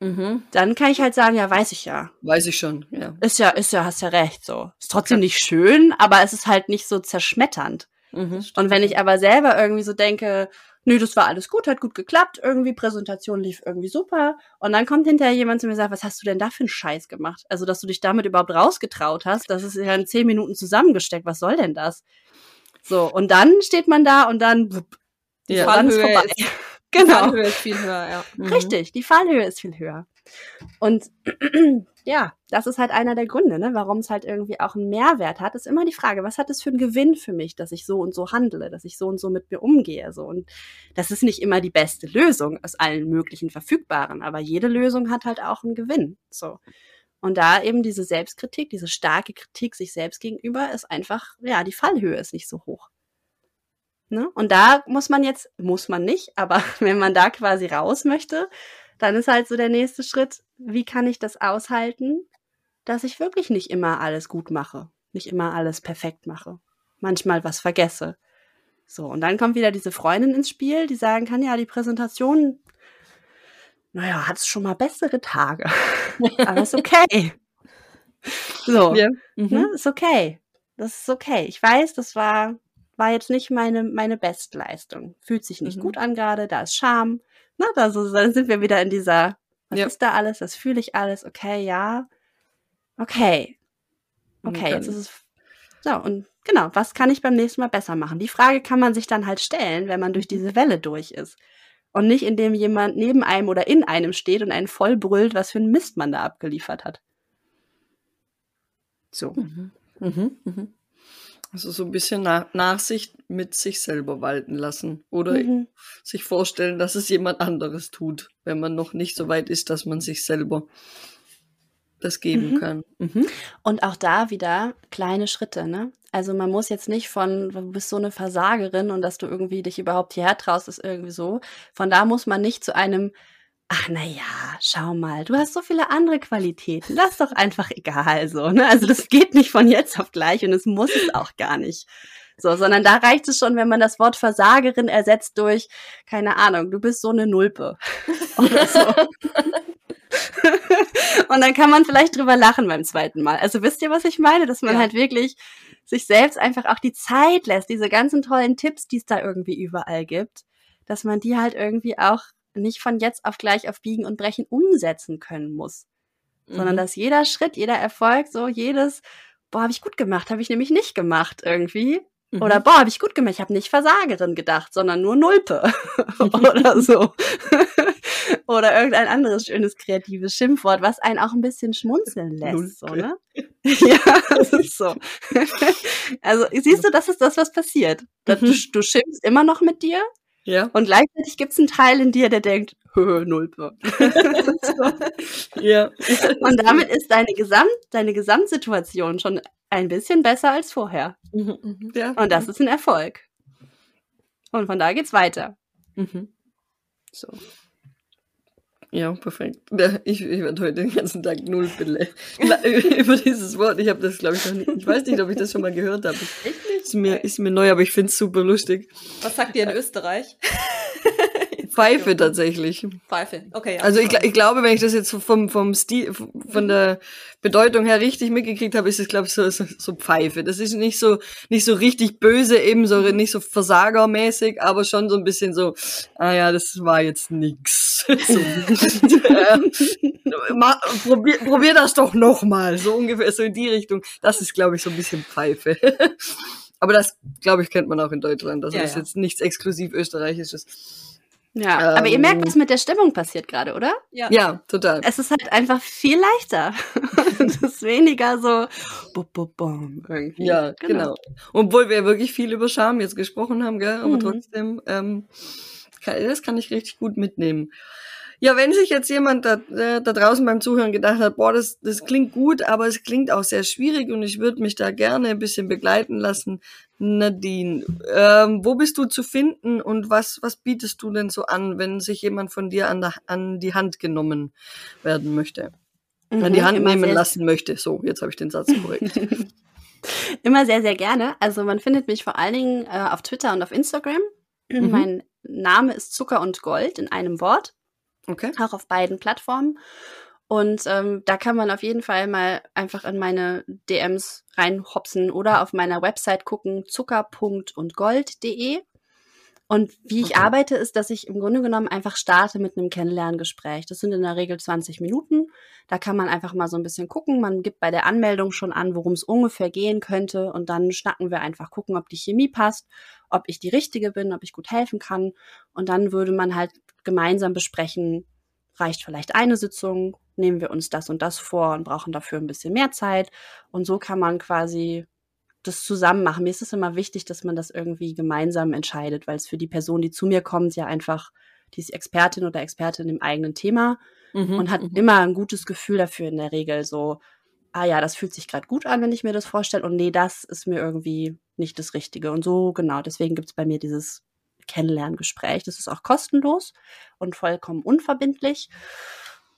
Mhm. Dann kann ich halt sagen, ja, weiß ich ja. Weiß ich schon, ja. Ist ja, ist ja, hast ja recht, so. Ist trotzdem nicht schön, aber es ist halt nicht so zerschmetternd. Mhm, und wenn ich aber selber irgendwie so denke, nö, das war alles gut, hat gut geklappt, irgendwie Präsentation lief irgendwie super. Und dann kommt hinterher jemand zu mir und sagt, was hast du denn da für einen Scheiß gemacht? Also, dass du dich damit überhaupt rausgetraut hast, das ist ja in zehn Minuten zusammengesteckt, was soll denn das? So, und dann steht man da und dann, wupp, die ja, Fallhöhe vorbei. Ist, Genau. Die Fallhöhe ist viel höher, ja. Mhm. Richtig, die Fallhöhe ist viel höher. Und ja, das ist halt einer der Gründe, ne, warum es halt irgendwie auch einen Mehrwert hat, ist immer die Frage, was hat es für einen Gewinn für mich, dass ich so und so handle, dass ich so und so mit mir umgehe, so. Und das ist nicht immer die beste Lösung aus allen möglichen verfügbaren, aber jede Lösung hat halt auch einen Gewinn, so. Und da eben diese Selbstkritik, diese starke Kritik sich selbst gegenüber ist einfach, ja, die Fallhöhe ist nicht so hoch. Ne? Und da muss man jetzt, muss man nicht, aber wenn man da quasi raus möchte, dann ist halt so der nächste Schritt, wie kann ich das aushalten, dass ich wirklich nicht immer alles gut mache, nicht immer alles perfekt mache, manchmal was vergesse. So, und dann kommt wieder diese Freundin ins Spiel, die sagen kann, ja, die Präsentation, naja, hat es schon mal bessere Tage. Aber ist okay. So, ja. mhm. ne, ist okay. Das ist okay. Ich weiß, das war war jetzt nicht meine, meine Bestleistung. Fühlt sich nicht mhm. gut an gerade, da ist Scham. Na, da so, dann sind wir wieder in dieser, was ja. ist da alles, das fühle ich alles, okay, ja. Okay. Okay, jetzt ist es. So, und genau, was kann ich beim nächsten Mal besser machen? Die Frage kann man sich dann halt stellen, wenn man durch mhm. diese Welle durch ist. Und nicht, indem jemand neben einem oder in einem steht und einen voll brüllt, was für ein Mist man da abgeliefert hat. So. Mhm. Mhm. Mhm. Also so ein bisschen Na Nachsicht mit sich selber walten lassen oder mhm. sich vorstellen, dass es jemand anderes tut, wenn man noch nicht so weit ist, dass man sich selber das geben mhm. kann. Mhm. Und auch da wieder kleine Schritte, ne? Also man muss jetzt nicht von, du bist so eine Versagerin und dass du irgendwie dich überhaupt hierher traust, ist irgendwie so. Von da muss man nicht zu einem ach na ja, schau mal, du hast so viele andere Qualitäten, das ist doch einfach egal so, ne? Also das geht nicht von jetzt auf gleich und es muss es auch gar nicht. So, sondern da reicht es schon, wenn man das Wort Versagerin ersetzt durch, keine Ahnung, du bist so eine Nulpe. Oder so. und dann kann man vielleicht drüber lachen beim zweiten Mal. Also wisst ihr, was ich meine? Dass man ja. halt wirklich sich selbst einfach auch die Zeit lässt, diese ganzen tollen Tipps, die es da irgendwie überall gibt, dass man die halt irgendwie auch nicht von jetzt auf gleich auf Biegen und Brechen umsetzen können muss. Mhm. Sondern dass jeder Schritt, jeder Erfolg, so jedes, boah, habe ich gut gemacht, habe ich nämlich nicht gemacht irgendwie. Mhm. Oder boah, habe ich gut gemacht, ich habe nicht Versagerin gedacht, sondern nur Nulpe oder so. oder irgendein anderes schönes kreatives Schimpfwort, was einen auch ein bisschen schmunzeln lässt, so, ne? ja, das ist so. also siehst du, das ist das, was passiert. Mhm. Du, du schimpfst immer noch mit dir, ja. Und gleichzeitig gibt es einen Teil in dir, der denkt, Nulpe. Ja. Und damit ist deine, Gesamt, deine Gesamtsituation schon ein bisschen besser als vorher. Mhm, mhm. Ja. Und das ist ein Erfolg. Und von da geht's weiter. Mhm. So. Ja, perfekt. Ich, ich werde heute den ganzen Tag null über dieses Wort. Ich habe das, glaube ich, noch nicht. Ich weiß nicht, ob ich das schon mal gehört habe. Echt nicht? Ist mir, ist mir neu, aber ich finde es super lustig. Was sagt ihr in Österreich? Pfeife tatsächlich. Pfeife, okay. Ja. Also ich, ich glaube, wenn ich das jetzt vom, vom Stil, von der Bedeutung her richtig mitgekriegt habe, ist es, glaube ich, so, so, so Pfeife. Das ist nicht so, nicht so richtig böse, eben so, nicht so versagermäßig, aber schon so ein bisschen so, ah ja, das war jetzt nix. so, äh, ma, probier, probier das doch nochmal. So ungefähr, so in die Richtung. Das ist, glaube ich, so ein bisschen Pfeife. aber das, glaube ich, kennt man auch in Deutschland. Also ja, das ist ja. jetzt nichts exklusiv österreichisches. Ja, ähm, aber ihr merkt, was mit der Stimmung passiert gerade, oder? Ja. ja, total. Es ist halt einfach viel leichter. es ist weniger so bum, bum, bum, irgendwie. Ja, genau. genau. Obwohl wir wirklich viel über Scham jetzt gesprochen haben, gell? aber mhm. trotzdem, ähm, kann, das kann ich richtig gut mitnehmen. Ja, wenn sich jetzt jemand da, äh, da draußen beim Zuhören gedacht hat, boah, das, das klingt gut, aber es klingt auch sehr schwierig und ich würde mich da gerne ein bisschen begleiten lassen. Nadine, ähm, wo bist du zu finden und was, was bietest du denn so an, wenn sich jemand von dir an, der, an die Hand genommen werden möchte? Mhm, an die Hand nehmen lassen möchte. So, jetzt habe ich den Satz korrekt. immer sehr, sehr gerne. Also man findet mich vor allen Dingen äh, auf Twitter und auf Instagram. Mhm. Mein Name ist Zucker und Gold in einem Wort. Okay. Auch auf beiden Plattformen. Und ähm, da kann man auf jeden Fall mal einfach in meine DMs reinhopsen oder auf meiner Website gucken, zucker.undgold.de. Und wie ich okay. arbeite, ist, dass ich im Grunde genommen einfach starte mit einem Kennenlerngespräch. Das sind in der Regel 20 Minuten. Da kann man einfach mal so ein bisschen gucken. Man gibt bei der Anmeldung schon an, worum es ungefähr gehen könnte. Und dann schnacken wir einfach gucken, ob die Chemie passt, ob ich die Richtige bin, ob ich gut helfen kann. Und dann würde man halt gemeinsam besprechen, reicht vielleicht eine Sitzung, nehmen wir uns das und das vor und brauchen dafür ein bisschen mehr Zeit. Und so kann man quasi das zusammen machen. Mir ist es immer wichtig, dass man das irgendwie gemeinsam entscheidet, weil es für die Person, die zu mir kommt, ja einfach, die ist Expertin oder Expertin im eigenen Thema mhm, und hat mhm. immer ein gutes Gefühl dafür in der Regel so, ah ja, das fühlt sich gerade gut an, wenn ich mir das vorstelle und nee, das ist mir irgendwie nicht das Richtige. Und so, genau, deswegen gibt es bei mir dieses Kennenlerngespräch. Das ist auch kostenlos und vollkommen unverbindlich.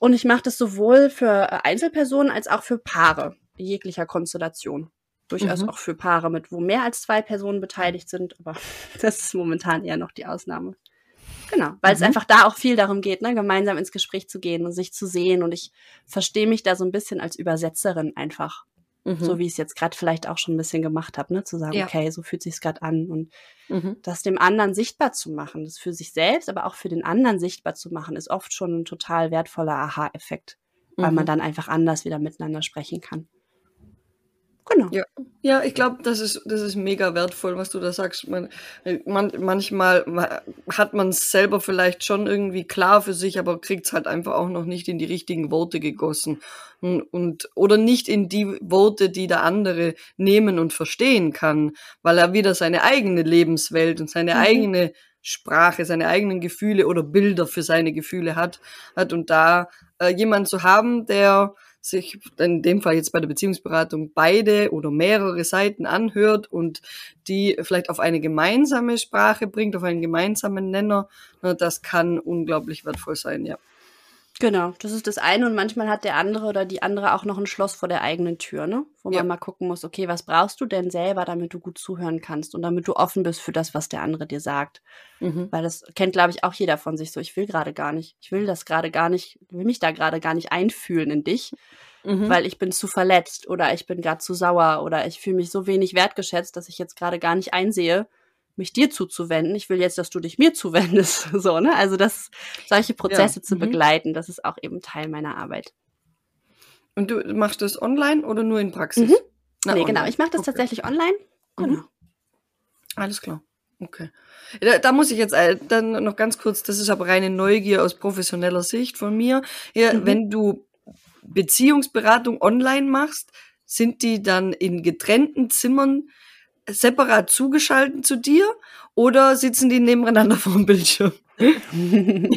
Und ich mache das sowohl für äh, Einzelpersonen als auch für Paare jeglicher Konstellation. Durchaus mhm. auch für Paare mit, wo mehr als zwei Personen beteiligt sind, aber das ist momentan eher noch die Ausnahme. Genau, weil mhm. es einfach da auch viel darum geht, ne, gemeinsam ins Gespräch zu gehen und sich zu sehen. Und ich verstehe mich da so ein bisschen als Übersetzerin einfach. Mhm. So wie ich es jetzt gerade vielleicht auch schon ein bisschen gemacht habe, ne? Zu sagen, ja. okay, so fühlt sich's gerade an und mhm. das dem anderen sichtbar zu machen, das für sich selbst, aber auch für den anderen sichtbar zu machen, ist oft schon ein total wertvoller Aha-Effekt, weil mhm. man dann einfach anders wieder miteinander sprechen kann. Genau. Ja, ja ich glaube, das ist, das ist mega wertvoll, was du da sagst. Man, man, manchmal hat man es selber vielleicht schon irgendwie klar für sich, aber kriegt es halt einfach auch noch nicht in die richtigen Worte gegossen. Und, und, oder nicht in die Worte, die der andere nehmen und verstehen kann, weil er wieder seine eigene Lebenswelt und seine mhm. eigene Sprache, seine eigenen Gefühle oder Bilder für seine Gefühle hat, hat und da äh, jemand zu haben, der sich in dem Fall jetzt bei der Beziehungsberatung beide oder mehrere Seiten anhört und die vielleicht auf eine gemeinsame Sprache bringt, auf einen gemeinsamen Nenner, das kann unglaublich wertvoll sein, ja. Genau, das ist das eine und manchmal hat der andere oder die andere auch noch ein Schloss vor der eigenen Tür, ne? Wo ja. man mal gucken muss, okay, was brauchst du denn selber, damit du gut zuhören kannst und damit du offen bist für das, was der andere dir sagt. Mhm. Weil das kennt, glaube ich, auch jeder von sich so. Ich will gerade gar nicht, ich will das gerade gar nicht, will mich da gerade gar nicht einfühlen in dich, mhm. weil ich bin zu verletzt oder ich bin gerade zu sauer oder ich fühle mich so wenig wertgeschätzt, dass ich jetzt gerade gar nicht einsehe, mich dir zuzuwenden. Ich will jetzt, dass du dich mir zuwendest. So, ne? Also das, solche Prozesse ja. zu mhm. begleiten, das ist auch eben Teil meiner Arbeit. Und du machst das online oder nur in Praxis? Mhm. Na, nee, online. genau. Ich mache das okay. tatsächlich online. Mhm. Genau. Alles klar. Okay. Da, da, muss ich jetzt äh, dann noch ganz kurz, das ist aber reine Neugier aus professioneller Sicht von mir. Ja, mhm. Wenn du Beziehungsberatung online machst, sind die dann in getrennten Zimmern separat zugeschaltet zu dir oder sitzen die nebeneinander vor dem Bildschirm? ein,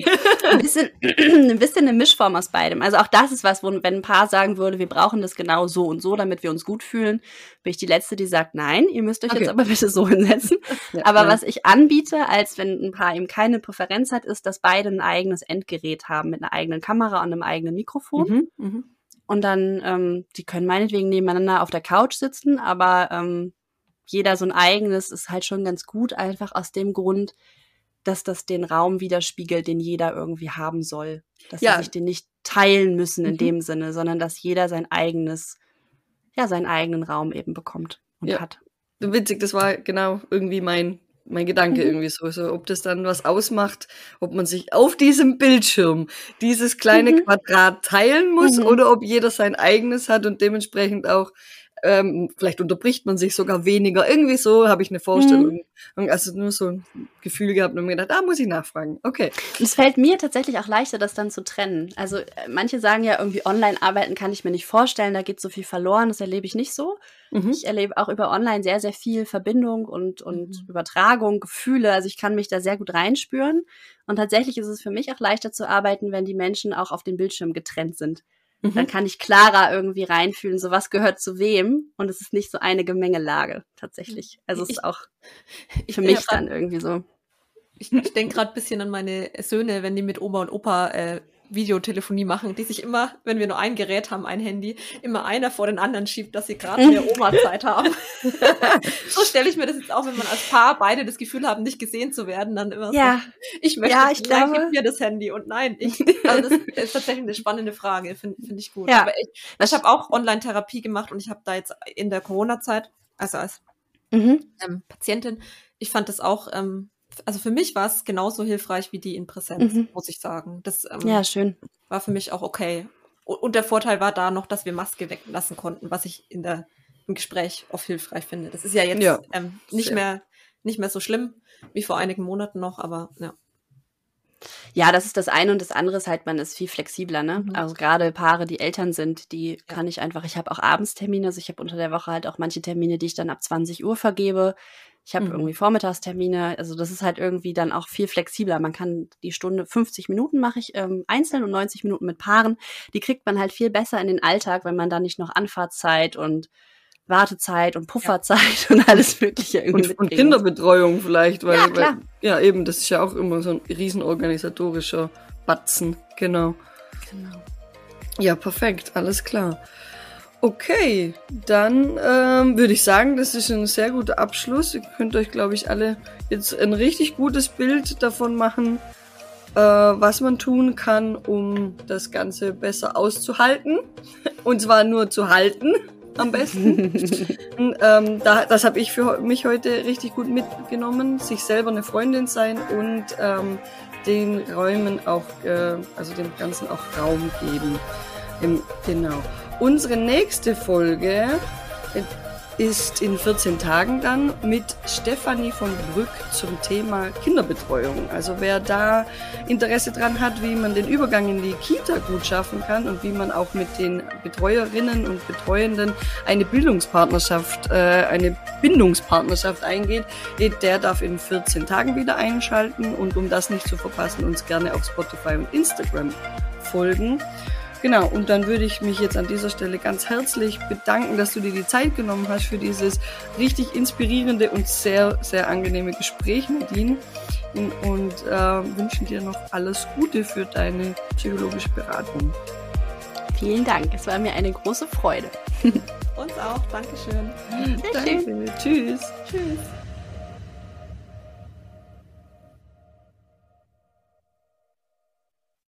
bisschen, ein bisschen eine Mischform aus beidem. Also auch das ist was, wo, wenn ein Paar sagen würde, wir brauchen das genau so und so, damit wir uns gut fühlen, bin ich die Letzte, die sagt, nein, ihr müsst euch okay. jetzt aber bitte so hinsetzen. Ja, aber ja. was ich anbiete, als wenn ein Paar eben keine Präferenz hat, ist, dass beide ein eigenes Endgerät haben mit einer eigenen Kamera und einem eigenen Mikrofon. Mhm, mh. Und dann, ähm, die können meinetwegen nebeneinander auf der Couch sitzen, aber ähm, jeder so ein eigenes ist halt schon ganz gut, einfach aus dem Grund, dass das den Raum widerspiegelt, den jeder irgendwie haben soll. Dass ja. sie sich den nicht teilen müssen in mhm. dem Sinne, sondern dass jeder sein eigenes, ja, seinen eigenen Raum eben bekommt und ja. hat. Witzig, das war genau irgendwie mein mein Gedanke mhm. irgendwie so, so, ob das dann was ausmacht, ob man sich auf diesem Bildschirm dieses kleine mhm. Quadrat teilen muss mhm. oder ob jeder sein eigenes hat und dementsprechend auch ähm, vielleicht unterbricht man sich sogar weniger. Irgendwie so habe ich eine Vorstellung. Mhm. Also nur so ein Gefühl gehabt und mir gedacht, da ah, muss ich nachfragen. Okay. Es fällt mir tatsächlich auch leichter, das dann zu trennen. Also äh, manche sagen ja irgendwie online arbeiten kann ich mir nicht vorstellen, da geht so viel verloren. Das erlebe ich nicht so. Mhm. Ich erlebe auch über online sehr, sehr viel Verbindung und, und mhm. Übertragung, Gefühle. Also ich kann mich da sehr gut reinspüren. Und tatsächlich ist es für mich auch leichter zu arbeiten, wenn die Menschen auch auf dem Bildschirm getrennt sind. Mhm. Dann kann ich klarer irgendwie reinfühlen, so was gehört zu wem. Und es ist nicht so eine Gemengelage tatsächlich. Also es ist auch für mich dann irgendwie so. Ich, ich denke gerade bisschen an meine Söhne, wenn die mit Oma und Opa äh, Videotelefonie machen, die sich immer, wenn wir nur ein Gerät haben, ein Handy, immer einer vor den anderen schiebt, dass sie gerade mehr Oma-Zeit haben. so stelle ich mir das jetzt auch, wenn man als Paar beide das Gefühl haben, nicht gesehen zu werden, dann immer ja. so, ich möchte, ja, ich nein, glaube, gib mir das Handy und nein, ich, also das ist tatsächlich eine spannende Frage, finde find ich gut. Ja. Aber ich, ich habe auch Online-Therapie gemacht und ich habe da jetzt in der Corona-Zeit, also als mhm. ähm, Patientin, ich fand das auch ähm, also für mich war es genauso hilfreich wie die in Präsenz, mhm. muss ich sagen. Das ähm, ja, schön. war für mich auch okay. Und der Vorteil war da noch, dass wir Maske weglassen konnten, was ich in der, im Gespräch oft hilfreich finde. Das ist ja jetzt ja, ähm, nicht, mehr, nicht mehr so schlimm wie vor einigen Monaten noch, aber ja. Ja, das ist das eine und das andere ist halt, man ist viel flexibler, ne? Mhm. Also gerade Paare, die Eltern sind, die ja. kann ich einfach, ich habe auch Abendstermine, also ich habe unter der Woche halt auch manche Termine, die ich dann ab 20 Uhr vergebe. Ich habe mhm. irgendwie Vormittagstermine. Also das ist halt irgendwie dann auch viel flexibler. Man kann die Stunde 50 Minuten mache ich ähm, einzeln und 90 Minuten mit Paaren. Die kriegt man halt viel besser in den Alltag, wenn man da nicht noch Anfahrtszeit und Wartezeit und Pufferzeit ja. und alles Mögliche irgendwie und, und Kinderbetreuung vielleicht, weil ja. Weil, ja eben, das ist ja auch immer so ein riesenorganisatorischer Batzen, genau. Genau. Ja, perfekt, alles klar. Okay, dann ähm, würde ich sagen, das ist ein sehr guter Abschluss. Ihr könnt euch, glaube ich, alle jetzt ein richtig gutes Bild davon machen, äh, was man tun kann, um das Ganze besser auszuhalten. Und zwar nur zu halten, am besten. Und, ähm, da, das habe ich für mich heute richtig gut mitgenommen. Sich selber eine Freundin sein und ähm, den Räumen auch, äh, also dem Ganzen auch Raum geben. Im, genau. Unsere nächste Folge ist in 14 Tagen dann mit Stefanie von Brück zum Thema Kinderbetreuung. Also wer da Interesse dran hat, wie man den Übergang in die Kita gut schaffen kann und wie man auch mit den Betreuerinnen und Betreuenden eine Bildungspartnerschaft, äh, eine Bindungspartnerschaft eingeht, der darf in 14 Tagen wieder einschalten und um das nicht zu verpassen, uns gerne auf Spotify und Instagram folgen. Genau, und dann würde ich mich jetzt an dieser Stelle ganz herzlich bedanken, dass du dir die Zeit genommen hast für dieses richtig inspirierende und sehr, sehr angenehme Gespräch, Nadine. Und äh, wünschen dir noch alles Gute für deine psychologische Beratung. Vielen Dank, es war mir eine große Freude. Uns auch, Dankeschön. Danke. Tschüss. Tschüss.